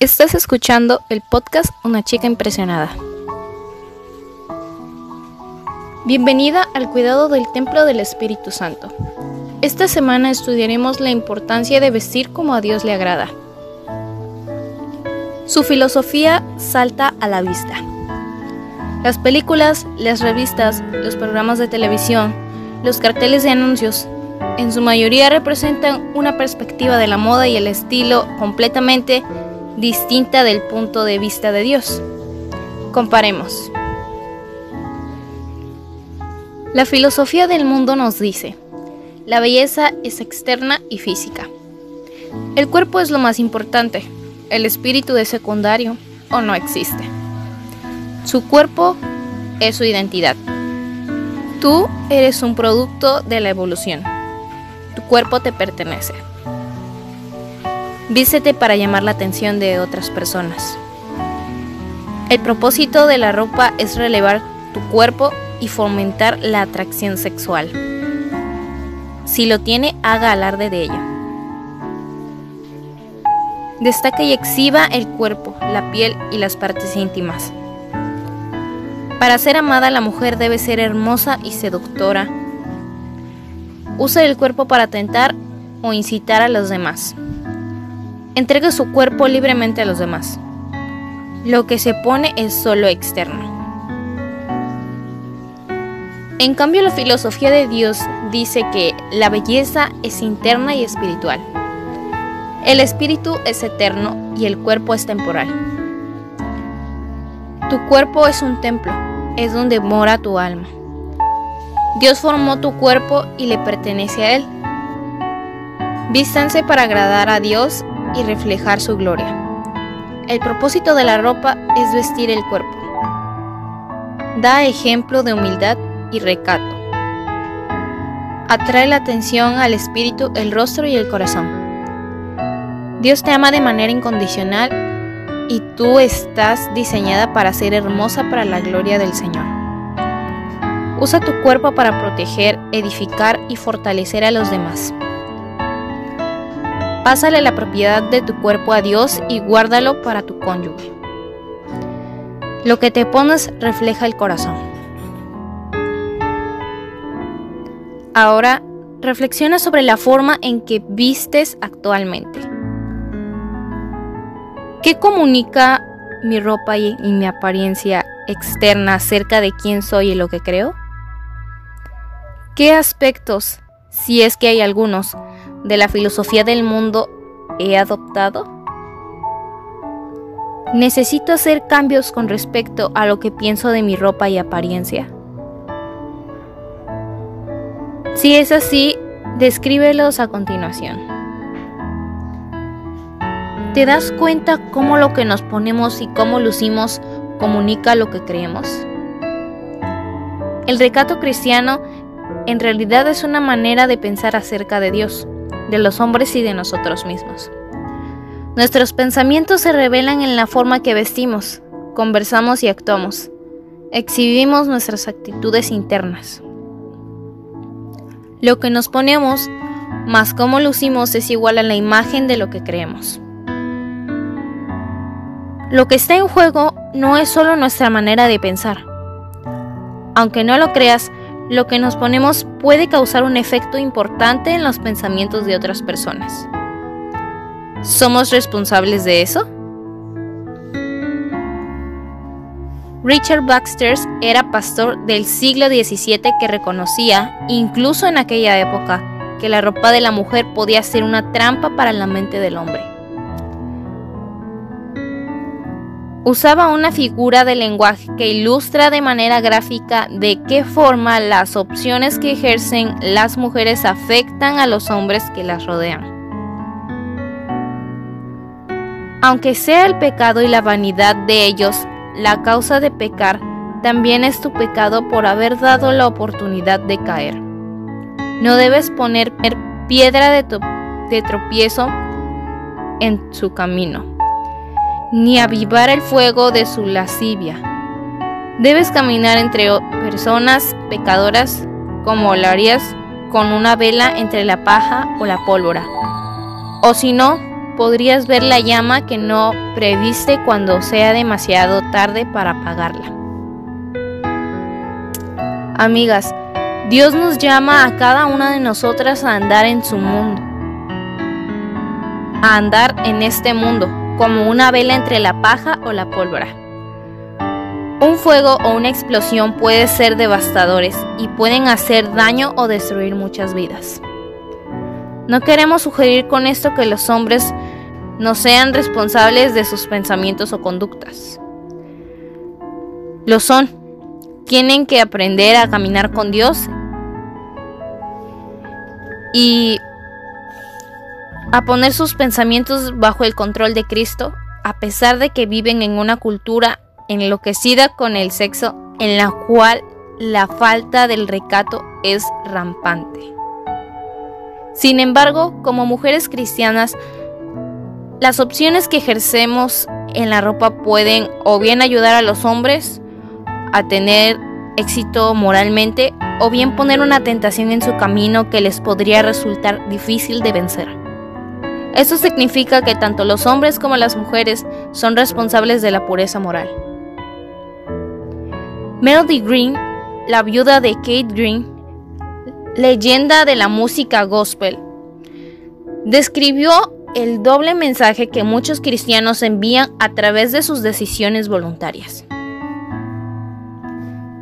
Estás escuchando el podcast Una chica impresionada. Bienvenida al cuidado del templo del Espíritu Santo. Esta semana estudiaremos la importancia de vestir como a Dios le agrada. Su filosofía salta a la vista. Las películas, las revistas, los programas de televisión, los carteles de anuncios, en su mayoría representan una perspectiva de la moda y el estilo completamente distinta del punto de vista de Dios. Comparemos. La filosofía del mundo nos dice, la belleza es externa y física. El cuerpo es lo más importante, el espíritu es secundario o no existe. Su cuerpo es su identidad. Tú eres un producto de la evolución. Tu cuerpo te pertenece. Vístete para llamar la atención de otras personas. El propósito de la ropa es relevar tu cuerpo y fomentar la atracción sexual. Si lo tiene, haga alarde de ello. Destaca y exhiba el cuerpo, la piel y las partes íntimas. Para ser amada la mujer debe ser hermosa y seductora. Usa el cuerpo para tentar o incitar a los demás. Entrega su cuerpo libremente a los demás. Lo que se pone es solo externo. En cambio, la filosofía de Dios dice que la belleza es interna y espiritual. El espíritu es eterno y el cuerpo es temporal. Tu cuerpo es un templo, es donde mora tu alma. Dios formó tu cuerpo y le pertenece a Él. Vístanse para agradar a Dios y reflejar su gloria. El propósito de la ropa es vestir el cuerpo. Da ejemplo de humildad y recato. Atrae la atención al espíritu, el rostro y el corazón. Dios te ama de manera incondicional y tú estás diseñada para ser hermosa para la gloria del Señor. Usa tu cuerpo para proteger, edificar y fortalecer a los demás. Pásale la propiedad de tu cuerpo a Dios y guárdalo para tu cónyuge. Lo que te pones refleja el corazón. Ahora, reflexiona sobre la forma en que vistes actualmente. ¿Qué comunica mi ropa y, mi apariencia externa acerca de quién soy y lo que creo? ¿Qué aspectos, si es que hay algunos, de la filosofía del mundo he adoptado? ¿Necesito hacer cambios con respecto a lo que pienso de mi ropa y apariencia? Si es así, descríbelos a continuación. ¿Te das cuenta cómo lo que nos ponemos y cómo lucimos comunica lo que creemos? El recato cristiano en realidad es una manera de pensar acerca de Dios de los hombres y de nosotros mismos. Nuestros pensamientos se revelan en la forma que vestimos, conversamos y actuamos. Exhibimos nuestras actitudes internas. Lo que nos ponemos, más cómo lucimos, es igual a la imagen de lo que creemos. Lo que está en juego no es solo nuestra manera de pensar. Aunque no lo creas, lo que nos ponemos puede causar un efecto importante en los pensamientos de otras personas. ¿Somos responsables de eso? Richard Baxter era pastor del siglo XVII que reconocía, incluso en aquella época, que la ropa de la mujer podía ser una trampa para la mente del hombre. Usaba una figura de lenguaje que ilustra de manera gráfica de qué forma las opciones que ejercen las mujeres afectan a los hombres que las rodean. Aunque sea el pecado y la vanidad de ellos la causa de pecar, también es tu pecado por haber dado la oportunidad de caer. No debes poner piedra de, tropiezo en su camino ni avivar el fuego de su lascivia. Debes caminar entre personas pecadoras como lo harías con una vela entre la paja o la pólvora. O si no, podrías ver la llama que no previste cuando sea demasiado tarde para apagarla. Amigas, Dios nos llama a cada una de nosotras a andar en su mundo, a andar en este mundo, como una vela entre la paja o la pólvora. Un fuego o una explosión puede ser devastadores y pueden hacer daño o destruir muchas vidas. No queremos sugerir con esto que los hombres no sean responsables de sus pensamientos o conductas. Lo son. Tienen que aprender a caminar con Dios y a poner sus pensamientos bajo el control de Cristo, a pesar de que viven en una cultura enloquecida con el sexo en la cual la falta del recato es rampante. Sin embargo, como mujeres cristianas, las opciones que ejercemos en la ropa pueden o bien ayudar a los hombres a tener éxito moralmente o bien poner una tentación en su camino que les podría resultar difícil de vencer. Esto significa que tanto los hombres como las mujeres son responsables de la pureza moral. Melody Green, la viuda de Kate Green, leyenda de la música gospel, describió el doble mensaje que muchos cristianos envían a través de sus decisiones voluntarias.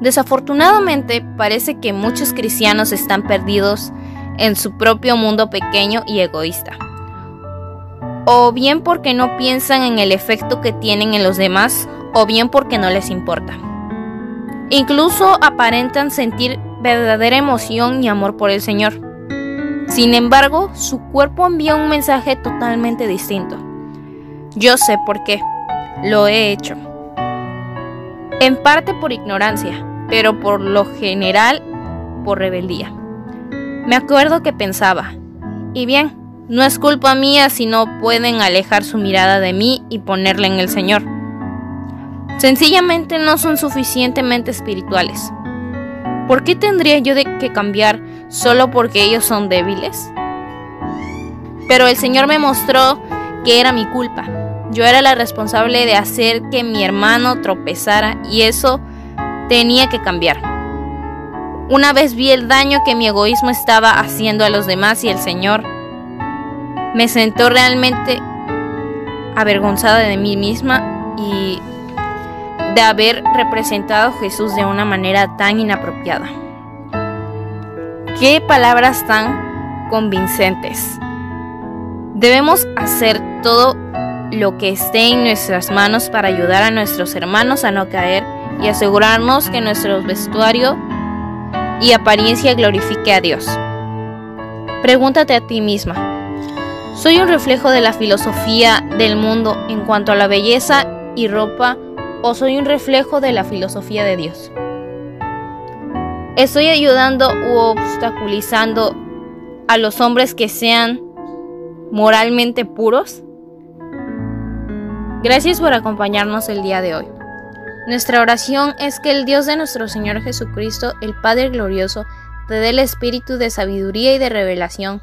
Desafortunadamente, parece que muchos cristianos están perdidos en su propio mundo pequeño y egoísta. O bien porque no piensan en el efecto que tienen en los demás, o bien porque no les importa. Incluso aparentan sentir verdadera emoción y amor por el Señor. Sin embargo, su cuerpo envía un mensaje totalmente distinto. Yo sé por qué. Lo he hecho. En parte por ignorancia, pero por lo general por rebeldía. Me acuerdo que pensaba, y bien, no es culpa mía si no pueden alejar su mirada de mí y ponerla en el Señor. Sencillamente no son suficientemente espirituales. ¿Por qué tendría yo de que cambiar solo porque ellos son débiles? Pero el Señor me mostró que era mi culpa. Yo era la responsable de hacer que mi hermano tropezara y eso tenía que cambiar. Una vez vi el daño que mi egoísmo estaba haciendo a los demás y el Señor me sentó realmente avergonzada de mí misma y de haber representado a Jesús de una manera tan inapropiada. Qué palabras tan convincentes. Debemos hacer todo lo que esté en nuestras manos para ayudar a nuestros hermanos a no caer y asegurarnos que nuestro vestuario y apariencia glorifique a Dios. Pregúntate a ti misma, ¿soy un reflejo de la filosofía del mundo en cuanto a la belleza y ropa o soy un reflejo de la filosofía de Dios? ¿Estoy ayudando u obstaculizando a los hombres que sean moralmente puros? Gracias por acompañarnos el día de hoy. Nuestra oración es que el Dios de nuestro Señor Jesucristo, el Padre Glorioso, te dé el espíritu de sabiduría y de revelación